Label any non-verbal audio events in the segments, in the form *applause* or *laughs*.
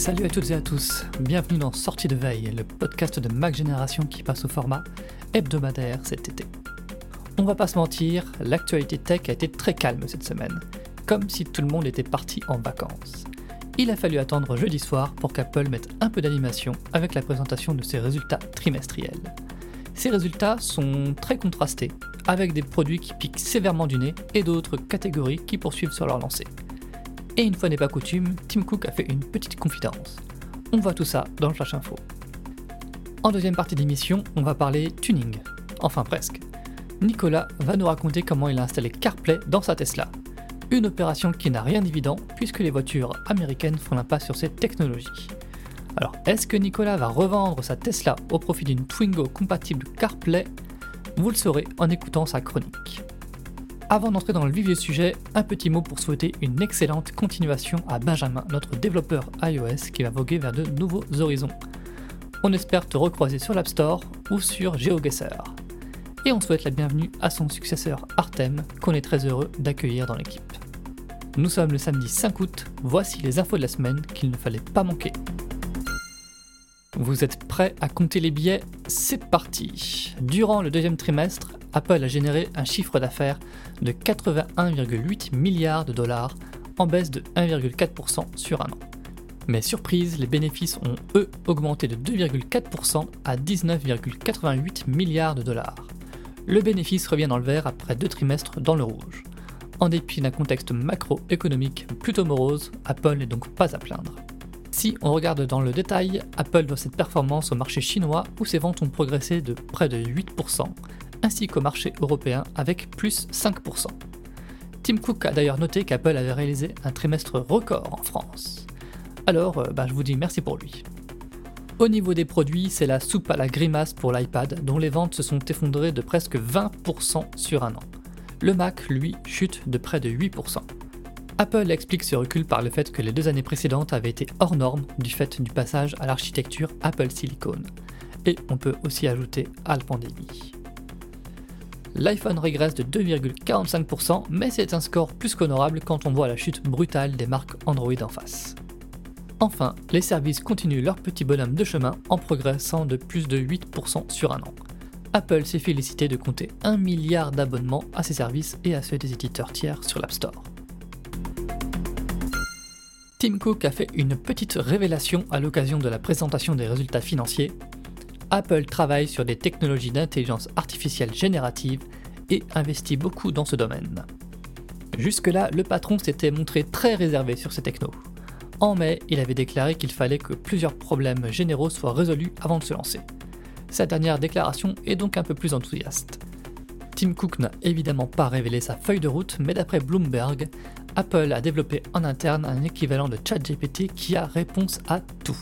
Salut à toutes et à tous, bienvenue dans Sortie de veille, le podcast de Mac Génération qui passe au format hebdomadaire cet été. On va pas se mentir, l'actualité tech a été très calme cette semaine, comme si tout le monde était parti en vacances. Il a fallu attendre jeudi soir pour qu'Apple mette un peu d'animation avec la présentation de ses résultats trimestriels. Ces résultats sont très contrastés, avec des produits qui piquent sévèrement du nez et d'autres catégories qui poursuivent sur leur lancée. Et une fois n'est pas coutume, Tim Cook a fait une petite confidence. On voit tout ça dans le Flash Info. En deuxième partie d'émission, on va parler tuning. Enfin presque. Nicolas va nous raconter comment il a installé CarPlay dans sa Tesla. Une opération qui n'a rien d'évident puisque les voitures américaines font l'impasse sur cette technologie. Alors, est-ce que Nicolas va revendre sa Tesla au profit d'une Twingo compatible CarPlay? Vous le saurez en écoutant sa chronique. Avant d'entrer dans le vif du sujet, un petit mot pour souhaiter une excellente continuation à Benjamin, notre développeur iOS qui va voguer vers de nouveaux horizons. On espère te recroiser sur l'App Store ou sur GeoGuessr. Et on souhaite la bienvenue à son successeur Artem, qu'on est très heureux d'accueillir dans l'équipe. Nous sommes le samedi 5 août, voici les infos de la semaine qu'il ne fallait pas manquer. Vous êtes prêts à compter les billets? C'est parti Durant le deuxième trimestre, Apple a généré un chiffre d'affaires de 81,8 milliards de dollars, en baisse de 1,4% sur un an. Mais surprise, les bénéfices ont eux augmenté de 2,4% à 19,88 milliards de dollars. Le bénéfice revient dans le vert après deux trimestres dans le rouge. En dépit d'un contexte macroéconomique plutôt morose, Apple n'est donc pas à plaindre. Si on regarde dans le détail, Apple doit cette performance au marché chinois où ses ventes ont progressé de près de 8%, ainsi qu'au marché européen avec plus 5%. Tim Cook a d'ailleurs noté qu'Apple avait réalisé un trimestre record en France. Alors, bah, je vous dis merci pour lui. Au niveau des produits, c'est la soupe à la grimace pour l'iPad, dont les ventes se sont effondrées de presque 20% sur un an. Le Mac, lui, chute de près de 8%. Apple explique ce recul par le fait que les deux années précédentes avaient été hors normes du fait du passage à l'architecture Apple Silicon. Et on peut aussi ajouter à la pandémie l'iPhone régresse de 2,45%, mais c'est un score plus qu'honorable quand on voit la chute brutale des marques Android en face. Enfin, les services continuent leur petit bonhomme de chemin en progressant de plus de 8% sur un an. Apple s'est félicité de compter 1 milliard d'abonnements à ses services et à ceux des éditeurs tiers sur l'App Store. Tim Cook a fait une petite révélation à l'occasion de la présentation des résultats financiers Apple travaille sur des technologies d'intelligence artificielle générative et investit beaucoup dans ce domaine. Jusque-là, le patron s'était montré très réservé sur ces technos. En mai, il avait déclaré qu'il fallait que plusieurs problèmes généraux soient résolus avant de se lancer. Sa dernière déclaration est donc un peu plus enthousiaste. Tim Cook n'a évidemment pas révélé sa feuille de route, mais d'après Bloomberg, Apple a développé en interne un équivalent de ChatGPT qui a réponse à tout.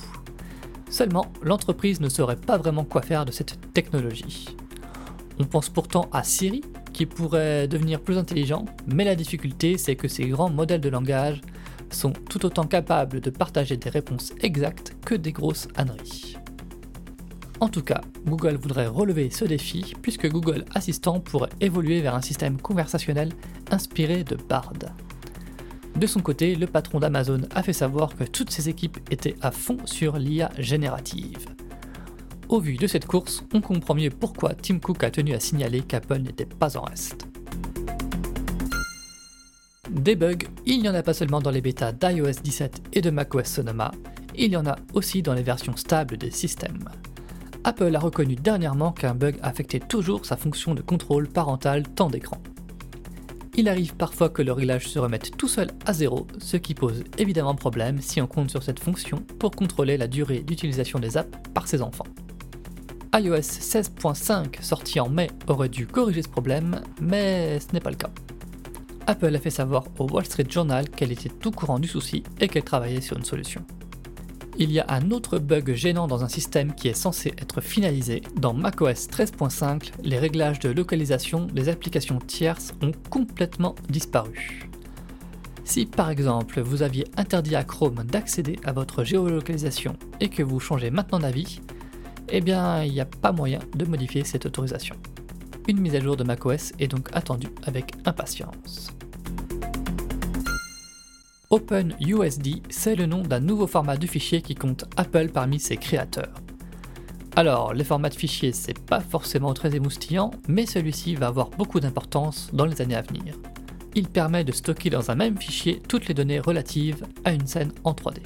Seulement, l'entreprise ne saurait pas vraiment quoi faire de cette technologie. On pense pourtant à Siri, qui pourrait devenir plus intelligent, mais la difficulté c'est que ces grands modèles de langage sont tout autant capables de partager des réponses exactes que des grosses âneries. En tout cas, Google voudrait relever ce défi puisque Google Assistant pourrait évoluer vers un système conversationnel inspiré de Bard. De son côté, le patron d'Amazon a fait savoir que toutes ses équipes étaient à fond sur l'IA générative. Au vu de cette course, on comprend mieux pourquoi Tim Cook a tenu à signaler qu'Apple n'était pas en reste. Des bugs, il n'y en a pas seulement dans les bêtas d'iOS 17 et de macOS Sonoma, il y en a aussi dans les versions stables des systèmes. Apple a reconnu dernièrement qu'un bug affectait toujours sa fonction de contrôle parental temps d'écran il arrive parfois que le réglage se remette tout seul à zéro, ce qui pose évidemment problème si on compte sur cette fonction pour contrôler la durée d'utilisation des apps par ses enfants. iOS 16.5 sorti en mai aurait dû corriger ce problème, mais ce n'est pas le cas. Apple a fait savoir au Wall Street Journal qu'elle était tout courant du souci et qu'elle travaillait sur une solution il y a un autre bug gênant dans un système qui est censé être finalisé. Dans macOS 13.5, les réglages de localisation des applications tierces ont complètement disparu. Si par exemple vous aviez interdit à Chrome d'accéder à votre géolocalisation et que vous changez maintenant d'avis, eh bien il n'y a pas moyen de modifier cette autorisation. Une mise à jour de macOS est donc attendue avec impatience. OpenUSD, c'est le nom d'un nouveau format de fichier qui compte Apple parmi ses créateurs. Alors, les formats de fichiers, c'est pas forcément très émoustillant, mais celui-ci va avoir beaucoup d'importance dans les années à venir. Il permet de stocker dans un même fichier toutes les données relatives à une scène en 3D.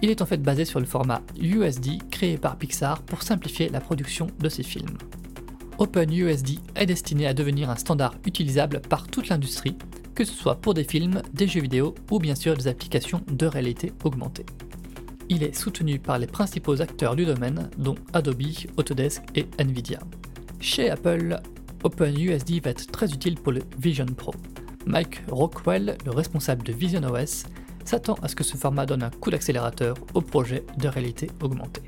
Il est en fait basé sur le format USD créé par Pixar pour simplifier la production de ses films. OpenUSD est destiné à devenir un standard utilisable par toute l'industrie, que ce soit pour des films, des jeux vidéo ou bien sûr des applications de réalité augmentée. Il est soutenu par les principaux acteurs du domaine, dont Adobe, Autodesk et Nvidia. Chez Apple, OpenUSD va être très utile pour le Vision Pro. Mike Rockwell, le responsable de Vision OS, s'attend à ce que ce format donne un coup d'accélérateur au projet de réalité augmentée.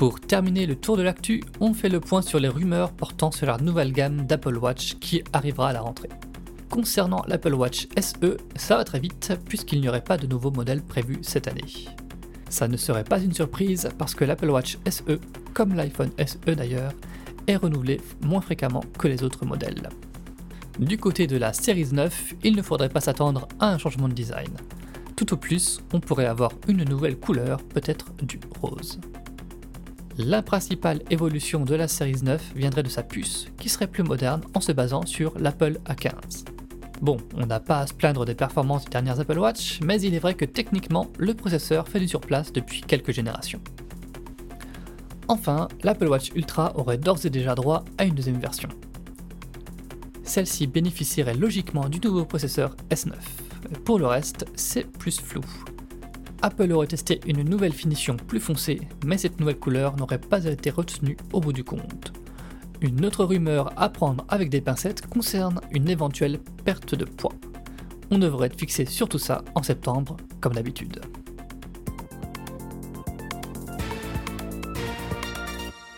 Pour terminer le tour de l'actu, on fait le point sur les rumeurs portant sur la nouvelle gamme d'Apple Watch qui arrivera à la rentrée. Concernant l'Apple Watch SE, ça va très vite puisqu'il n'y aurait pas de nouveau modèle prévu cette année. Ça ne serait pas une surprise parce que l'Apple Watch SE, comme l'iPhone SE d'ailleurs, est renouvelé moins fréquemment que les autres modèles. Du côté de la Series 9, il ne faudrait pas s'attendre à un changement de design. Tout au plus, on pourrait avoir une nouvelle couleur, peut-être du rose. La principale évolution de la Series 9 viendrait de sa puce, qui serait plus moderne en se basant sur l'Apple A15. Bon, on n'a pas à se plaindre des performances des dernières Apple Watch, mais il est vrai que techniquement, le processeur fait du surplace depuis quelques générations. Enfin, l'Apple Watch Ultra aurait d'ores et déjà droit à une deuxième version. Celle-ci bénéficierait logiquement du nouveau processeur S9. Pour le reste, c'est plus flou. Apple aurait testé une nouvelle finition plus foncée, mais cette nouvelle couleur n'aurait pas été retenue au bout du compte. Une autre rumeur à prendre avec des pincettes concerne une éventuelle perte de poids. On devrait être fixé sur tout ça en septembre, comme d'habitude.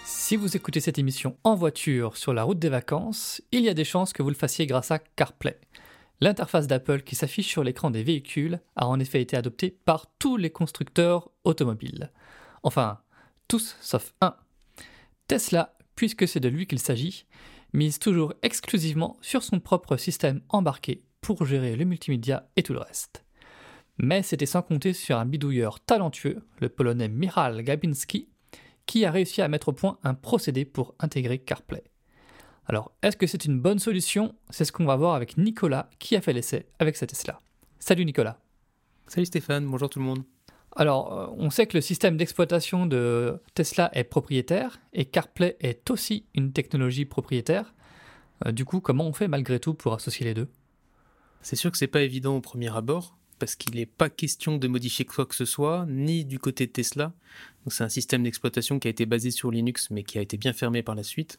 Si vous écoutez cette émission en voiture sur la route des vacances, il y a des chances que vous le fassiez grâce à CarPlay. L'interface d'Apple qui s'affiche sur l'écran des véhicules a en effet été adoptée par tous les constructeurs automobiles. Enfin, tous sauf un. Tesla, puisque c'est de lui qu'il s'agit, mise toujours exclusivement sur son propre système embarqué pour gérer le multimédia et tout le reste. Mais c'était sans compter sur un bidouilleur talentueux, le polonais Michal Gabinski, qui a réussi à mettre au point un procédé pour intégrer CarPlay. Alors, est-ce que c'est une bonne solution? C'est ce qu'on va voir avec Nicolas qui a fait l'essai avec sa Tesla. Salut Nicolas. Salut Stéphane, bonjour tout le monde. Alors, euh, on sait que le système d'exploitation de Tesla est propriétaire et CarPlay est aussi une technologie propriétaire. Euh, du coup, comment on fait malgré tout pour associer les deux? C'est sûr que c'est pas évident au premier abord parce qu'il n'est pas question de modifier quoi que ce soit, ni du côté de Tesla. C'est un système d'exploitation qui a été basé sur Linux, mais qui a été bien fermé par la suite,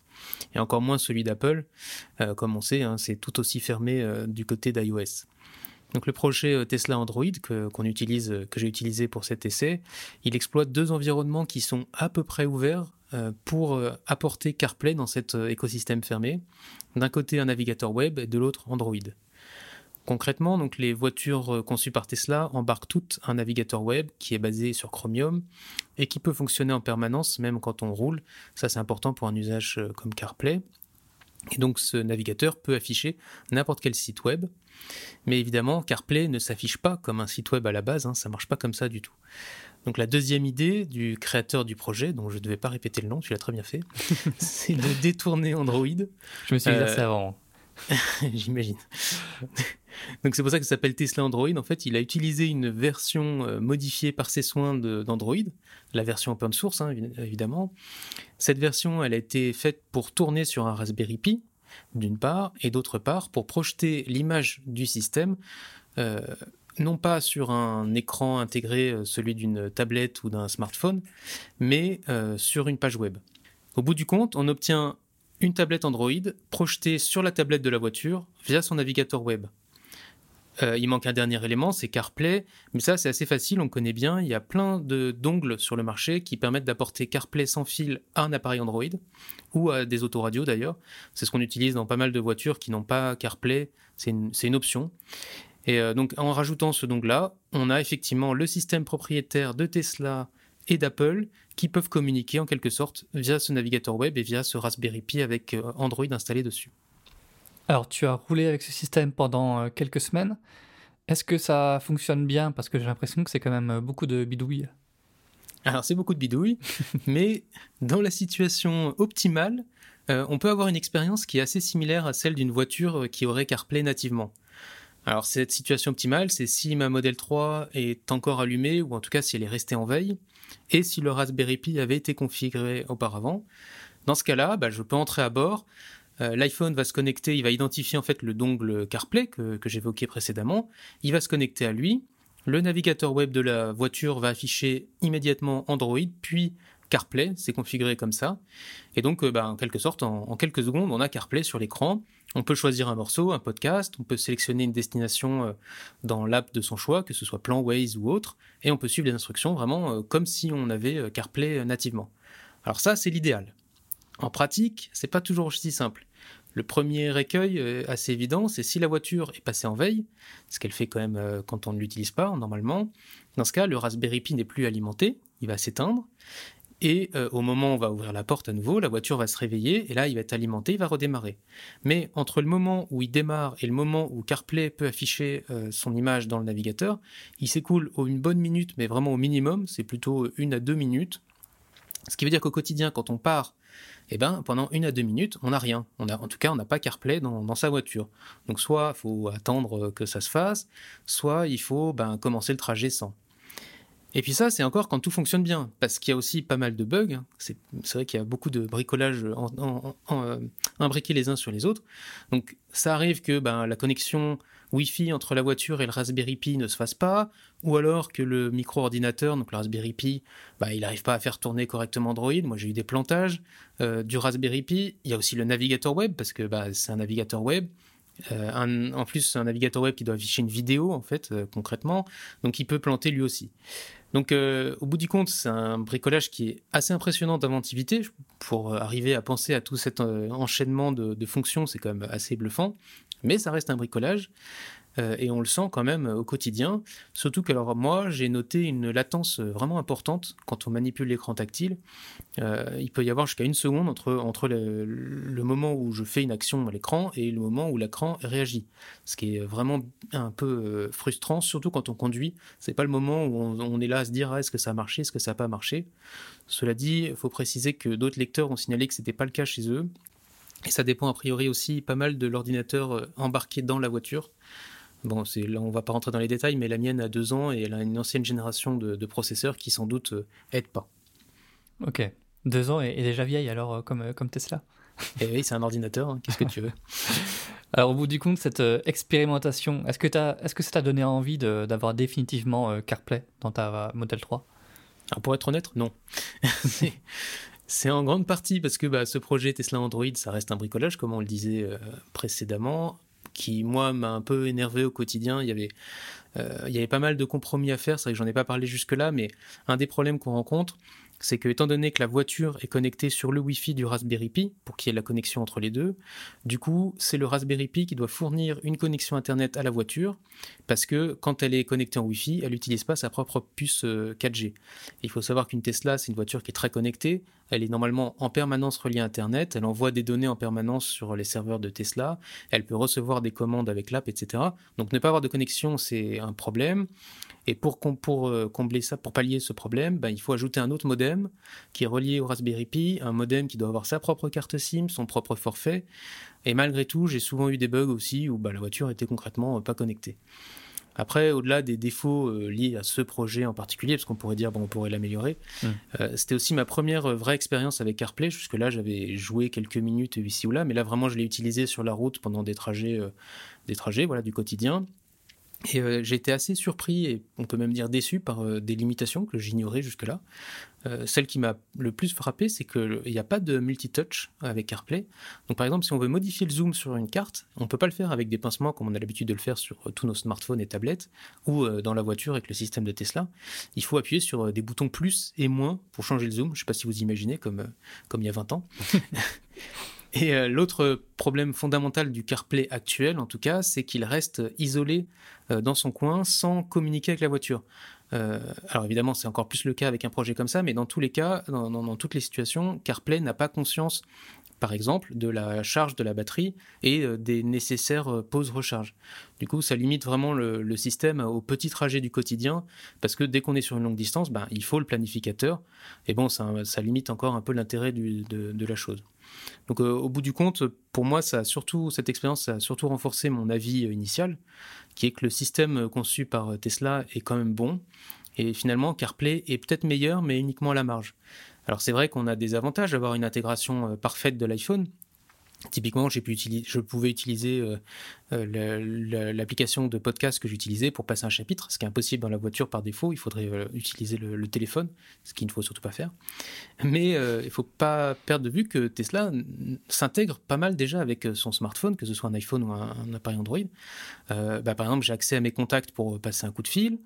et encore moins celui d'Apple. Euh, comme on sait, hein, c'est tout aussi fermé euh, du côté d'iOS. Donc le projet euh, Tesla Android que, j'ai utilisé pour cet essai, il exploite deux environnements qui sont à peu près ouverts pour apporter CarPlay dans cet écosystème fermé. D'un côté un navigateur web et de l'autre Android. Concrètement, donc les voitures euh, conçues par Tesla embarquent toutes un navigateur web qui est basé sur Chromium et qui peut fonctionner en permanence même quand on roule. Ça c'est important pour un usage euh, comme CarPlay. Et donc ce navigateur peut afficher n'importe quel site web. Mais évidemment, CarPlay ne s'affiche pas comme un site web à la base, hein, ça marche pas comme ça du tout. Donc la deuxième idée du créateur du projet, dont je ne devais pas répéter le nom, tu l'as très bien fait, *laughs* c'est de détourner Android. Je me suis exercé euh, avant. *laughs* J'imagine. Donc c'est pour ça que ça s'appelle Tesla Android. En fait, il a utilisé une version euh, modifiée par ses soins d'Android, la version open source hein, évidemment. Cette version, elle a été faite pour tourner sur un Raspberry Pi, d'une part, et d'autre part pour projeter l'image du système. Euh, non pas sur un écran intégré, euh, celui d'une tablette ou d'un smartphone, mais sur une page web. Au bout du compte, on obtient une tablette Android projetée sur la tablette de la voiture via son navigateur web. Euh, il manque un dernier élément, c'est CarPlay, mais ça c'est assez facile, on connaît bien. Il y a plein de d'ongles sur le marché qui permettent d'apporter CarPlay sans fil à un appareil Android ou à des autoradios d'ailleurs. C'est ce qu'on utilise dans pas mal de voitures qui n'ont pas CarPlay, c'est une, option. Et euh, donc en rajoutant ce dongle-là, on a effectivement le système propriétaire de Tesla et d'Apple qui peuvent communiquer en quelque sorte via ce navigateur web et via ce Raspberry Pi avec euh, Android installé dessus. Alors, tu as roulé avec ce système pendant quelques semaines. Est-ce que ça fonctionne bien? Parce que j'ai l'impression que c'est quand même beaucoup de bidouilles. Alors, c'est beaucoup de bidouilles, *laughs* mais dans la situation optimale, on peut avoir une expérience qui est assez similaire à celle d'une voiture qui aurait CarPlay nativement. Alors cette situation optimale, c'est si ma Model 3 est encore allumée, ou en tout cas si elle est restée en veille, et si le Raspberry Pi avait été configuré auparavant. Dans ce cas-là, bah, je peux entrer à bord, euh, l'iPhone va se connecter, il va identifier en fait le dongle CarPlay que, que j'évoquais précédemment, il va se connecter à lui, le navigateur web de la voiture va afficher immédiatement Android, puis CarPlay, c'est configuré comme ça. Et donc, euh, bah, en quelque sorte, en, quelques secondes, on a CarPlay sur l'écran. On peut choisir un morceau, un podcast, on peut sélectionner une destination euh, dans l'app de son choix, que ce soit Plan Waze ou autre, et on peut suivre les instructions vraiment euh, comme si on avait CarPlay nativement. Alors ça, c'est l'idéal. En pratique, c'est pas toujours aussi simple. Le premier écueil assez évident, c'est si la voiture est passée en veille, ce qu'elle fait quand même quand on ne l'utilise pas normalement. Dans ce cas, le Raspberry Pi n'est plus alimenté, il va s'éteindre. Et euh, au moment où on va ouvrir la porte à nouveau, la voiture va se réveiller et là, il va être alimenté, il va redémarrer. Mais entre le moment où il démarre et le moment où CarPlay peut afficher euh, son image dans le navigateur, il s'écoule une bonne minute, mais vraiment au minimum, c'est plutôt une à deux minutes. Ce qui veut dire qu'au quotidien, quand on part, eh ben, pendant une à deux minutes, on n'a rien. En tout cas, on n'a pas CarPlay dans, dans, sa voiture. Donc soit il faut attendre que ça se fasse, soit il faut ben, commencer le trajet sans. Et puis ça, c'est encore quand tout fonctionne bien, parce qu'il y a aussi pas mal de bugs. C'est vrai qu'il y a beaucoup de bricolage en, euh, imbriqués les uns sur les autres. Donc ça arrive que ben, la connexion Wi-Fi entre la voiture et le Raspberry Pi ne se fasse pas, ou alors que le micro-ordinateur, donc le Raspberry Pi, ben, il n'arrive pas à faire tourner correctement Android. Moi, j'ai eu des plantages euh, du Raspberry Pi. Il y a aussi le navigateur web, parce que ben, c'est un navigateur web. Euh, en plus, un navigateur web qui doit afficher une vidéo, en fait, concrètement. Donc, il peut planter lui aussi. Donc, euh, au bout du compte, c'est un bricolage qui est assez impressionnant d'inventivité. Pour arriver à penser à tout cet euh, enchaînement de fonctions, c'est quand même assez bluffant. Mais ça reste un bricolage. Euh, et on le sent quand même euh, au quotidien. Surtout que alors moi j'ai noté une latence euh, vraiment importante quand on manipule l'écran tactile. il peut y avoir jusqu'à une seconde entre, entre le, moment où je fais une action à l'écran et le moment où l'écran réagit. Ce qui est vraiment un peu frustrant, surtout quand on conduit. C'est pas le moment où on, est là à se dire ah, est-ce que ça a marché, est-ce que ça n'a pas marché? Cela dit, il faut préciser que d'autres lecteurs ont signalé que c'était pas le cas chez eux. Et ça dépend a priori aussi pas mal de l'ordinateur embarqué dans la voiture. Bon, c'est, là, on va pas rentrer dans les détails, mais la mienne a deux ans et elle a une ancienne génération de, processeurs qui sans doute euh, aident pas. Ok, deux ans et, déjà vieille alors euh, comme, euh, comme Tesla. Et eh oui, c'est un ordinateur, hein, qu'est-ce que tu veux? *laughs* Alors au bout du compte, cette expérimentation, est-ce que, est-ce que ça t'a donné envie d'avoir définitivement CarPlay dans ta Model 3 Alors pour être honnête, non. *laughs* c'est en grande partie parce que bah, ce projet Tesla Android, ça reste un bricolage, comme on le disait précédemment qui, moi, m'a un peu énervé au quotidien. Il y avait, euh, il y avait pas mal de compromis à faire. C'est vrai que j'en ai pas parlé jusque-là, mais un des problèmes qu'on rencontre, c'est que étant donné que la voiture est connectée sur le Wi-Fi du Raspberry Pi, pour qu'il y ait la connexion entre les deux, du coup, c'est le Raspberry Pi qui doit fournir une connexion Internet à la voiture, parce que quand elle est connectée en Wi-Fi, elle n'utilise pas sa propre puce 4G. Euh, Il faut savoir qu'une Tesla, c'est une voiture qui est très connectée, elle est normalement en permanence reliée à Internet, elle envoie des données en permanence sur les serveurs de Tesla, elle peut recevoir des commandes avec l'app, etc. Donc ne pas avoir de connexion, c'est un problème. Et pour, euh, combler ça, pour pallier ce problème, ben, il faut ajouter un autre modem qui est relié au Raspberry Pi, un modem qui doit avoir sa propre carte SIM, son propre forfait. Et malgré tout, j'ai souvent eu des bugs aussi où ben, la voiture était concrètement euh, pas connectée. Après, au-delà des défauts euh, liés à ce projet en particulier, parce qu'on pourrait dire bon, on pourrait l'améliorer, mmh. c'était aussi ma première vraie expérience avec CarPlay. Jusque-là, j'avais joué quelques minutes ici ou là, mais là vraiment, je l'ai utilisé sur la route pendant des trajets, des trajets, voilà, du quotidien. Et euh, j'ai été assez surpris et on peut même dire déçu par euh, des limitations que j'ignorais jusque-là. Euh, celle qui m'a le plus frappé, c'est qu'il n'y a pas de multi-touch avec CarPlay. Donc par exemple, si on veut modifier le zoom sur une carte, on ne peut pas le faire avec des pincements comme on a l'habitude de le faire sur tous nos smartphones et tablettes ou dans la voiture avec le système de Tesla. Il faut appuyer sur des boutons plus et moins pour changer le zoom. Je ne sais pas si vous imaginez comme, comme il y a 20 ans. *laughs* Et euh, l'autre problème fondamental du CarPlay actuel, en tout cas, c'est qu'il reste isolé euh, dans son coin sans communiquer avec la voiture. Euh, alors évidemment, c'est encore plus le cas avec un projet comme ça, mais dans tous les cas, dans, toutes les situations, CarPlay n'a pas conscience par exemple, de la charge de la batterie et des nécessaires pauses recharge. Du coup, ça limite vraiment le, système au petit trajet du quotidien, parce que dès qu'on est sur une longue distance, ben, il faut le planificateur. Et bon, ça, limite encore un peu l'intérêt de, la chose. Donc, euh, au bout du compte, pour moi, ça surtout, cette expérience a surtout renforcé mon avis initial, qui est que le système conçu par Tesla est quand même bon. Et finalement, CarPlay est peut-être meilleur, mais uniquement à la marge. Alors c'est vrai qu'on a des avantages d'avoir une intégration euh, parfaite de l'iPhone. Typiquement, j'ai pu utiliser, je pouvais utiliser euh, euh, l'application de podcast que j'utilisais pour passer un chapitre, ce qui est impossible dans la voiture par défaut. Il faudrait utiliser le, téléphone, ce qu'il ne faut surtout pas faire. Mais il ne faut pas perdre de vue que Tesla s'intègre pas mal déjà avec son smartphone, que ce soit un iPhone ou un, appareil Android. Bah, par exemple, j'ai accès à mes contacts pour passer un coup de fil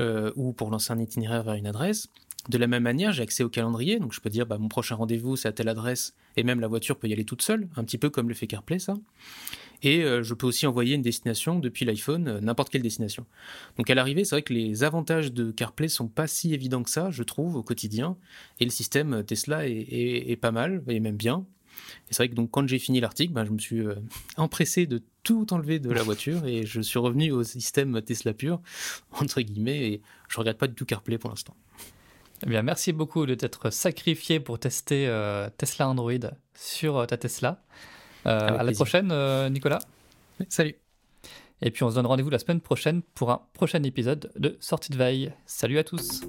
ou pour lancer un itinéraire vers une adresse. De la même manière, j'ai accès au calendrier, donc je peux dire bah, mon prochain rendez-vous c'est à telle adresse, et même la voiture peut y aller toute seule, un petit peu comme le fait CarPlay ça. Et euh, je peux aussi envoyer une destination depuis l'iPhone, euh, n'importe quelle destination. Donc à l'arrivée, c'est vrai que les avantages de CarPlay sont pas si évidents que ça, je trouve, au quotidien. Et le système euh, Tesla est, pas mal, et même bien. Et c'est vrai que donc quand j'ai fini l'article, bah, je me suis empressé de tout enlever de la voiture et je suis revenu au système Tesla pur, entre guillemets, et je regrette pas du tout CarPlay pour l'instant. Eh bien, merci beaucoup de t'être sacrifié pour tester euh, Tesla Android sur euh, ta Tesla. Euh, à la prochaine, Nicolas. Salut. Et puis, on se donne rendez-vous la semaine prochaine pour un prochain épisode de Sortie de Veille. Salut à tous.